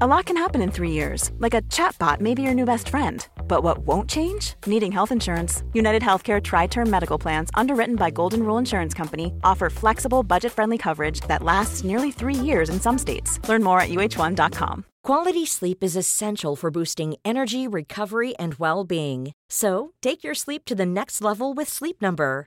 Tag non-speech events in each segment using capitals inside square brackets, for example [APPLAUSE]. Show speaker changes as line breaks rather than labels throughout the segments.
A lot can happen in three years, like a chatbot may be your new best friend. But what won't change? Needing health insurance. United Healthcare Tri Term Medical Plans, underwritten by Golden Rule Insurance Company, offer flexible, budget friendly coverage that lasts nearly three years in some states. Learn more at uh1.com.
Quality sleep is essential for boosting energy, recovery, and well being. So, take your sleep to the next level with Sleep Number.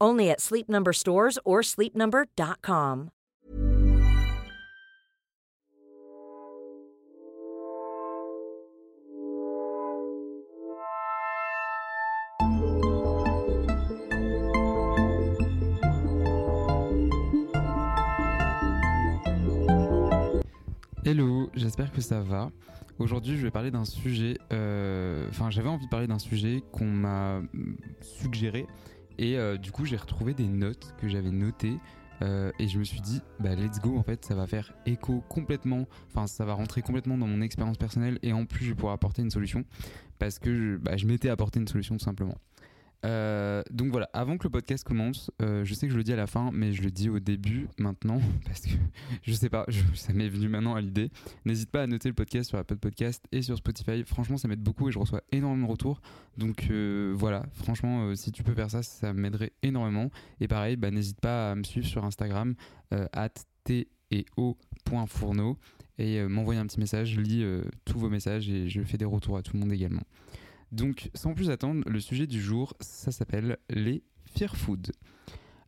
Only at Sleep Number stores or sleepnumber.com.
Hello, j'espère que ça va. Aujourd'hui, je vais parler d'un sujet. euh, Enfin, j'avais envie de parler d'un sujet qu'on m'a suggéré. Et euh, du coup, j'ai retrouvé des notes que j'avais notées. euh, et je me suis dit, bah let's go, en fait, ça va faire écho complètement. Enfin, ça va rentrer complètement dans mon expérience personnelle. Et en plus, je vais pouvoir apporter une solution. Parce que je, bah, je m'étais apporté une solution tout simplement. Euh, donc voilà, avant que le podcast commence, euh, je sais que je le dis à la fin, mais je le dis au début maintenant, [LAUGHS] parce que je sais pas, ça m'est venu maintenant à l'idée. N'hésite pas à noter le podcast sur Apple Podcast et sur Spotify. Franchement, ça m'aide beaucoup et je reçois énormément de retours. Donc euh, voilà, franchement, si tu peux faire ça, ça m'aiderait énormément. Et pareil, bah, n'hésite pas à me suivre sur Instagram, at teo.fourneau et m'envoyer un petit message. Je lis tous vos messages et je fais des retours à tout le monde également. Donc, sans plus attendre, le sujet du jour, ça s'appelle les fear food.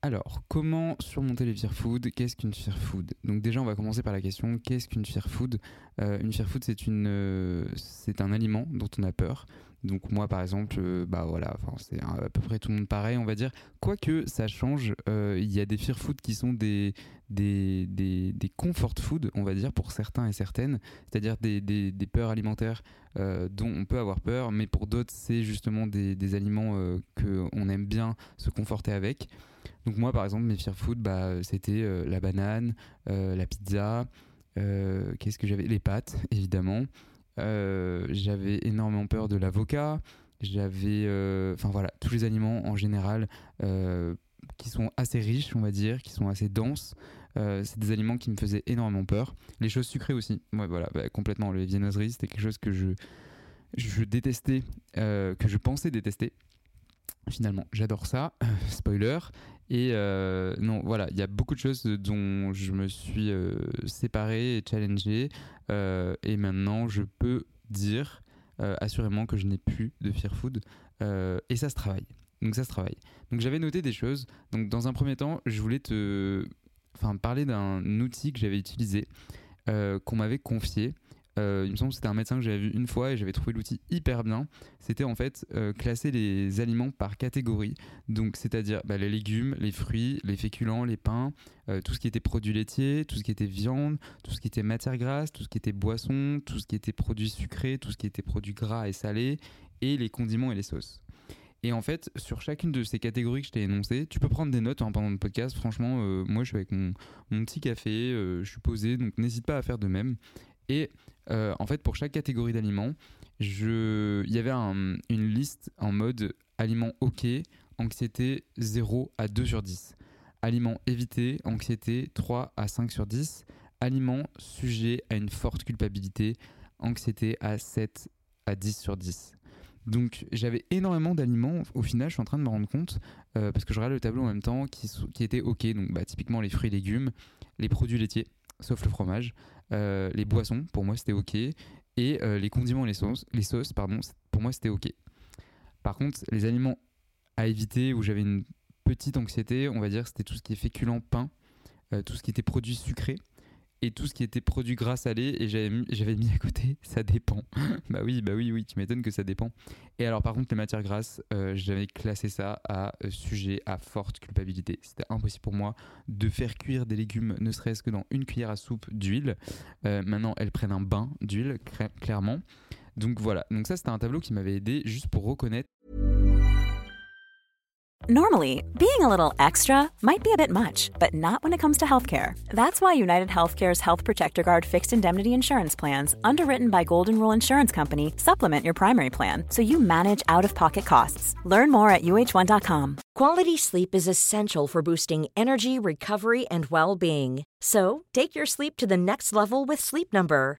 Alors, comment surmonter les fear food Qu'est-ce qu'une fear food? Donc déjà, on va commencer par la question qu'est-ce qu'une fear food? Euh, Une fear food, c'est euh, c'est un aliment dont on a peur. Donc moi, par exemple, euh, bah voilà, c'est à peu près tout le monde pareil, on va dire. Quoique ça change, euh, il y a des fear food qui sont des, des, des, des comfort food, on va dire, pour certains et certaines, c'est-à-dire des, des, peurs alimentaires euh, dont on peut avoir peur, mais pour d'autres, c'est justement des, aliments euh, qu'on aime bien se conforter avec. Donc moi, par exemple, mes fear food, bah, c'était la banane, la pizza, qu'est-ce que j'avais? Les pâtes, évidemment. Euh, j'avais énormément peur de l'avocat. J'avais, euh, enfin voilà, tous les aliments en général euh, qui sont assez riches, on va dire, qui sont assez denses. C'est des aliments qui me faisaient énormément peur. Les choses sucrées aussi. Voilà, bah, complètement. Les viennoiseries, c'était quelque chose que je, détestais, que je pensais détester. Finalement, j'adore ça. [LAUGHS] Spoiler. Et euh, non, voilà, il y a beaucoup de choses dont je me suis euh, séparé et challengé. Euh, et maintenant, je peux dire euh, assurément que je n'ai plus de fear food. Et ça se travaille. Donc ça se travaille. Donc j'avais noté des choses. Donc dans un premier temps, je voulais te enfin, parler d'un outil que j'avais utilisé, qu'on m'avait confié. Euh, il me semble que c'était un médecin que j'avais vu une fois et j'avais trouvé l'outil hyper bien. C'était en fait euh, classer les aliments par catégorie. Donc, c'est-à-dire bah, les légumes, les fruits, les féculents, les pains, euh, tout ce qui était produits laitiers, tout ce qui était viande, tout ce qui était matière grasse, tout ce qui était boisson, tout ce qui était produits sucrés, tout ce qui était produits gras et salés, et les condiments et les sauces. Et en fait, sur chacune de ces catégories que je t'ai énoncées, tu peux prendre des notes hein, pendant le podcast. Franchement, moi, je suis avec mon, mon petit café, je suis posé, donc n'hésite pas à faire de même. Et euh, en fait, pour chaque catégorie d'aliments, il y avait un- une liste en mode aliments OK, anxiété 0 à 2 sur 10. Aliments évité, anxiété 3 à 5 sur 10. Aliments sujets à une forte culpabilité, anxiété à 7 à 10 sur 10. Donc j'avais énormément d'aliments, au final je suis en train de me rendre compte, euh, parce que je regarde le tableau en même temps, qui, étaient ok, donc bah, typiquement les fruits et légumes, les produits laitiers, sauf le fromage, euh, les boissons, pour moi c'était ok, Et les condiments et les sauces, les sauces pardon, pour moi c'était ok. Par contre, les aliments à éviter où j'avais une petite anxiété, on va dire, c'était tout ce qui est féculent, pain, tout ce qui était produit sucré et tout ce qui était produit gras salé et j'avais mis, à côté [LAUGHS] ça dépend. Bah oui bah oui oui tu m'étonnes que ça dépend. Et alors par contre les matières grasses euh, j'avais classé ça à euh, sujet à forte culpabilité. C'était impossible pour moi de faire cuire des légumes ne serait-ce que dans une cuillère à soupe d'huile. Euh, maintenant elles prennent un bain d'huile clairement. Donc voilà. Donc ça c'était un tableau qui m'avait aidé juste pour reconnaître
Normally, being a little extra might be a bit much, but not when it comes to healthcare. That's why United Healthcare's Health Protector Guard fixed indemnity insurance plans, underwritten by Golden Rule Insurance Company, supplement your primary plan so you manage out of pocket costs. Learn more at uh1.com.
Quality sleep is essential for boosting energy, recovery, and well being. So, take your sleep to the next level with Sleep Number.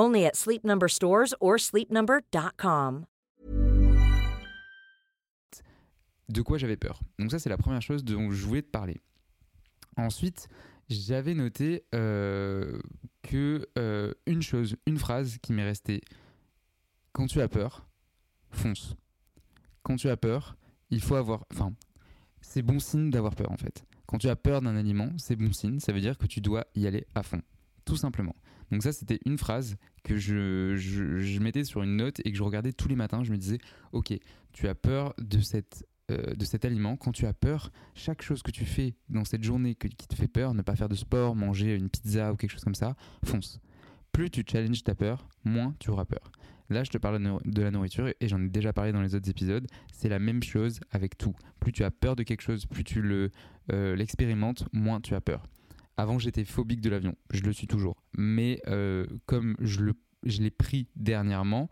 Only at Sleep Number stores or sleepnumber.com.
De quoi j'avais peur. Donc ça c'est la première chose dont je voulais te parler. Ensuite, j'avais noté euh, que euh, une chose, une phrase qui m'est restée. Quand tu as peur, fonce. Quand tu as peur, il faut avoir. Enfin, c'est bon signe d'avoir peur en fait. Quand tu as peur d'un aliment, c'est bon signe. Ça veut dire que tu dois y aller à fond, tout simplement. Donc ça, c'était une phrase que je, mettais sur une note et que je regardais tous les matins. Je me disais, ok, tu as peur de cette euh, cet aliment, quand tu as peur, chaque chose que tu fais dans cette journée qui te fait peur, ne pas faire de sport, manger une pizza ou quelque chose comme ça, fonce. Plus tu challenges ta peur, moins tu auras peur. Là, je te parle de la nourriture et j'en ai déjà parlé dans les autres épisodes. C'est la même chose avec tout. Plus tu as peur de quelque chose, plus tu euh, l'expérimentes, moins tu as peur. Avant, j'étais phobique de l'avion. Je le suis toujours. Mais euh, comme je, l'ai pris dernièrement,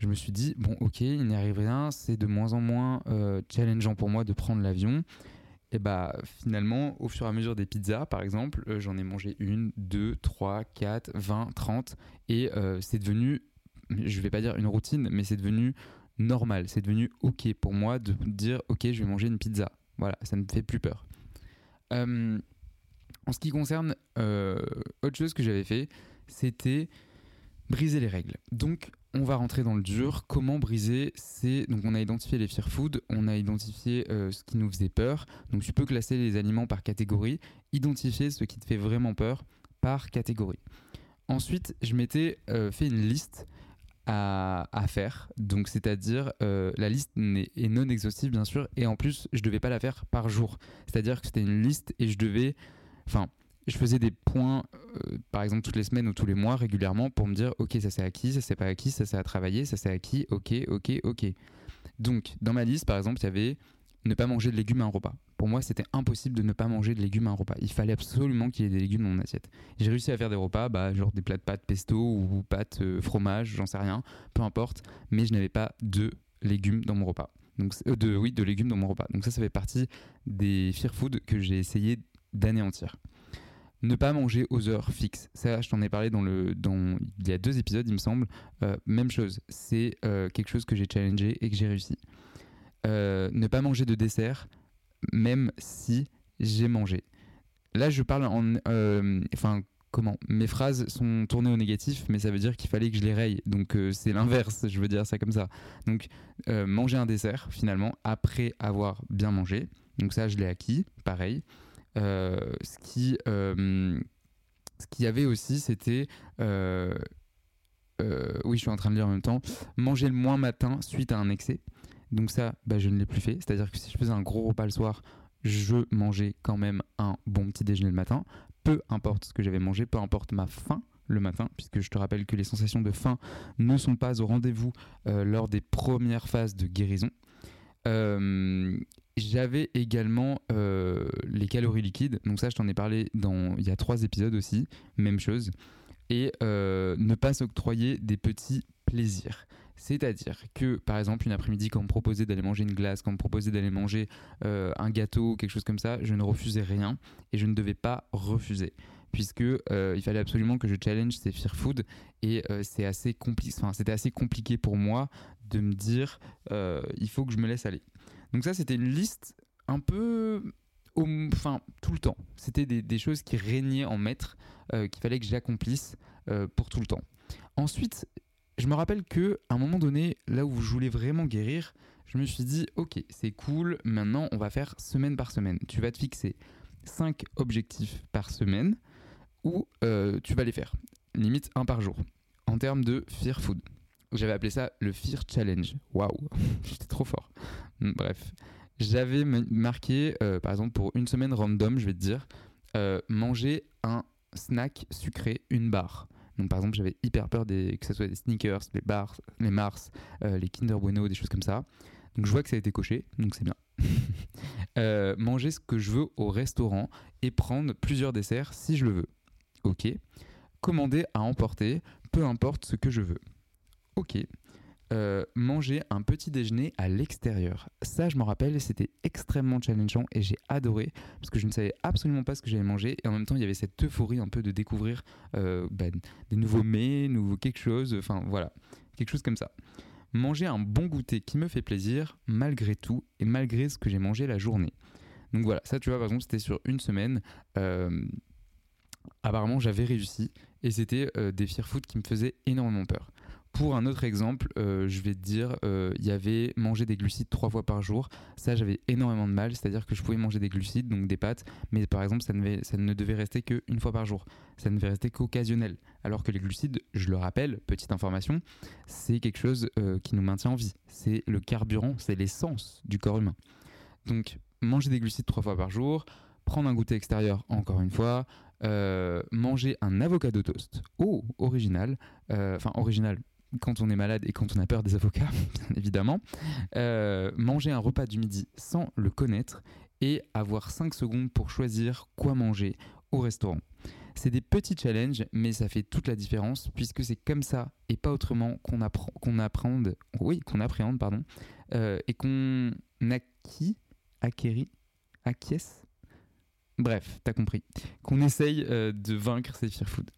je me suis dit, bon, ok, il n'y arrive rien. C'est de moins en moins euh, challengeant pour moi de prendre l'avion. Et bah finalement, au fur et à mesure des pizzas, par exemple, euh, j'en ai mangé une, deux, trois, quatre, vingt, trente. Et c'est devenu, je vais pas dire une routine, mais c'est devenu normal. C'est devenu ok pour moi de dire, ok, je vais manger une pizza. Voilà, ça ne me fait plus peur. En ce qui concerne euh, autre chose que j'avais fait, c'était briser les règles. Donc, on va rentrer dans le dur. Comment briser C'est donc on a identifié les fear food, on a identifié euh, ce qui nous faisait peur. Donc, tu peux classer les aliments par catégorie, identifier ce qui te fait vraiment peur par catégorie. Ensuite, je m'étais euh, fait une liste à, faire. Donc, c'est-à-dire, la liste est, non exhaustive, bien sûr, et en plus, je devais pas la faire par jour. C'est-à-dire que c'était une liste et je devais Enfin, je faisais des points, euh, par exemple, toutes les semaines ou tous les mois régulièrement pour me dire, ok, ça c'est acquis, ça c'est pas acquis, ça c'est à travailler, ça c'est acquis, ok, ok, ok. Donc, dans ma liste, par exemple, il y avait ne pas manger de légumes à un repas. Pour moi, c'était impossible de ne pas manger de légumes à un repas. Il fallait absolument qu'il y ait des légumes dans mon assiette. J'ai réussi à faire des repas, bah, genre des plats de pâtes pesto ou pâtes euh, fromage, j'en sais rien, peu importe, mais je n'avais pas de légumes dans mon repas. Donc, euh, de, oui, de légumes dans mon repas. Donc ça, ça fait partie des fear food que j'ai essayé d'anéantir. Ne pas manger aux heures fixes. Ça, je t'en ai parlé dans le, dans, il y a deux épisodes, il me semble. Euh, même chose, c'est euh, quelque chose que j'ai challengé et que j'ai réussi. Euh, ne pas manger de dessert, même si j'ai mangé. Là, je parle en. Enfin, comment? Mes phrases sont tournées au négatif, mais ça veut dire qu'il fallait que je les raye. Donc, c'est l'inverse, je veux dire ça comme ça. Donc, manger un dessert, finalement, après avoir bien mangé. Donc, ça, je l'ai acquis, pareil. Euh, ce qui euh, ce qu'il y avait aussi, c'était euh, oui, je suis en train de lire en même temps. Manger le moins matin suite à un excès. Donc ça, bah, je ne l'ai plus fait. C'est-à-dire que si je faisais un gros repas le soir, je mangeais quand même un bon petit déjeuner le matin. Peu importe ce que j'avais mangé, peu importe ma faim le matin, puisque je te rappelle que les sensations de faim ne sont pas au rendez-vous lors des premières phases de guérison. J'avais également euh, les calories liquides. Donc ça, je t'en ai parlé dans il y a trois épisodes aussi. Même chose. Et euh, ne pas s'octroyer des petits plaisirs. C'est-à-dire que, par exemple, une après-midi, quand on me proposait d'aller manger une glace, quand on me proposait d'aller manger euh, un gâteau, quelque chose comme ça, je ne refusais rien et je ne devais pas refuser. Puisque il fallait absolument que je challenge ces fear food et c'est assez compliqué. Enfin, c'était assez compliqué pour moi de me dire il faut que je me laisse aller. Donc ça, c'était une liste un peu enfin tout le temps. C'était des, choses qui régnaient en maître, qu'il fallait que j'accomplisse pour tout le temps. Ensuite, je me rappelle que à un moment donné, là où je voulais vraiment guérir, je me suis dit ok, c'est cool, maintenant on va faire semaine par semaine. Tu vas te fixer 5 objectifs par semaine ou euh, tu vas les faire. Limite un par jour. En termes de Fear Food. J'avais appelé ça le Fear Challenge. Waouh, [LAUGHS] j'étais trop fort. Bref, j'avais marqué, euh, par exemple, pour une semaine random, je vais te dire, euh, manger un snack sucré, une barre. Donc par exemple, j'avais hyper peur des, que ce soit des sneakers, les bars, les Mars, euh, les Kinder Bueno, des choses comme ça. Donc je vois que ça a été coché, donc c'est bien. [LAUGHS] Euh, manger ce que je veux au restaurant et prendre plusieurs desserts si je le veux. Ok. Commander à emporter, peu importe ce que je veux. Ok. Euh, manger un petit déjeuner à l'extérieur. Ça, je me rappelle, c'était extrêmement challengeant et j'ai adoré parce que je ne savais absolument pas ce que j'allais manger et en même temps, il y avait cette euphorie un peu de découvrir euh, bah, des nouveaux mets, nouveau quelque chose, enfin voilà, quelque chose comme ça. Manger un bon goûter qui me fait plaisir malgré tout et malgré ce que j'ai mangé la journée. Donc voilà, ça tu vois, par exemple, c'était sur une semaine. Euh, apparemment, j'avais réussi et c'était des fear food qui me faisaient énormément peur. Pour un autre exemple, euh, je vais te dire, euh, il y avait manger des glucides trois fois par jour. Ça, j'avais énormément de mal, c'est-à-dire que je pouvais manger des glucides, donc des pâtes, mais par exemple, ça ne, devait rester qu'une fois par jour. Ça ne devait rester qu'occasionnel. Alors que les glucides, je le rappelle, petite information, c'est quelque chose euh, qui nous maintient en vie. C'est le carburant, c'est l'essence du corps humain. Donc, manger des glucides trois fois par jour, prendre un goûter extérieur encore une fois, manger un avocado toast. Oh, original. Enfin, original quand on est malade et quand on a peur des avocats, [LAUGHS] bien évidemment, euh, manger un repas du midi sans le connaître et avoir 5 secondes pour choisir quoi manger au restaurant. C'est des petits challenges, mais ça fait toute la différence puisque c'est comme ça et pas autrement qu'on apprend, qu'on appréhende, oui, qu'on appréhende, pardon, euh, et qu'on acquit, acquérit, acquiesce. Bref, t'as compris. Qu'on essaye euh, de vaincre ces fear food.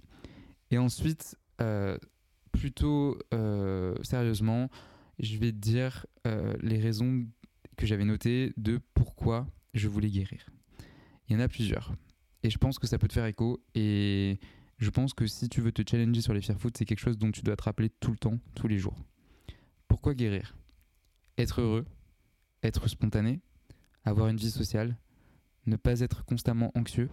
Et ensuite, plutôt euh, sérieusement, je vais te dire euh, les raisons que j'avais notées de pourquoi je voulais guérir. Il y en a plusieurs. Et je pense que ça peut te faire écho. Et je pense que si tu veux te challenger sur les fear food, c'est quelque chose dont tu dois te rappeler tout le temps, tous les jours. Pourquoi guérir? Être heureux, être spontané, avoir une vie sociale, ne pas être constamment anxieux,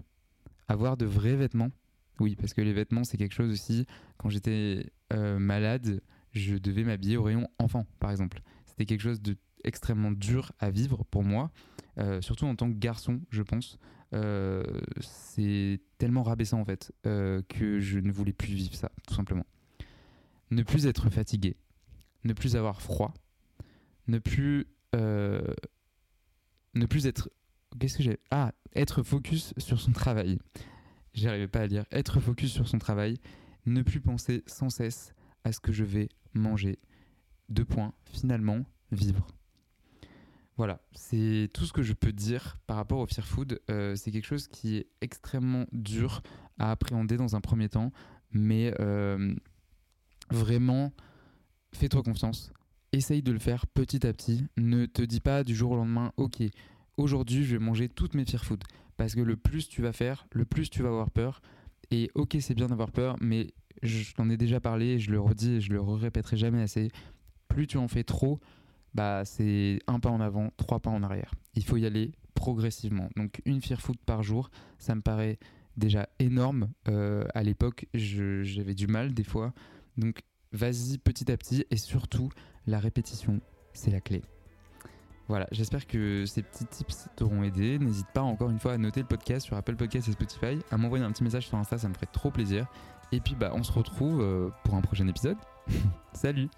avoir de vrais vêtements. Oui, parce que les vêtements, c'est quelque chose aussi. Quand j'étais euh, malade, je devais m'habiller au rayon enfant, par exemple. C'était quelque chose de extrêmement dur à vivre pour moi, euh, surtout en tant que garçon, je pense. Euh, c'est tellement rabaissant en fait que je ne voulais plus vivre ça, tout simplement. Ne plus être fatigué, ne plus avoir froid, ne plus ne plus être qu'est-ce que j'ai? Ah être focus sur son travail. J'arrivais pas à lire. Être focus sur son travail, ne plus penser sans cesse à ce que je vais manger. Deux points, finalement, vivre. Voilà, c'est tout ce que je peux dire par rapport au fear food. Euh, c'est quelque chose qui est extrêmement dur à appréhender dans un premier temps, mais euh, vraiment, fais-toi confiance. Essaye de le faire petit à petit. Ne te dis pas du jour au lendemain, ok, aujourd'hui je vais manger toutes mes fear food. Parce que le plus tu vas faire, le plus tu vas avoir peur, et ok, c'est bien d'avoir peur, mais je t'en ai déjà parlé, je le redis et je le répéterai jamais assez. Plus tu en fais trop, bah c'est un pas en avant, trois pas en arrière. Il faut y aller progressivement. Donc une fear food par jour, ça me paraît déjà énorme. Euh, à l'époque, j'avais du mal des fois. Donc vas-y petit à petit et surtout la répétition, c'est la clé. Voilà, j'espère que ces petits tips t'auront aidé. N'hésite pas encore une fois à noter le podcast sur Apple Podcast et Spotify, à m'envoyer un petit message sur Insta, ça me ferait trop plaisir. Et puis bah on se retrouve euh, pour un prochain épisode. [LAUGHS] Salut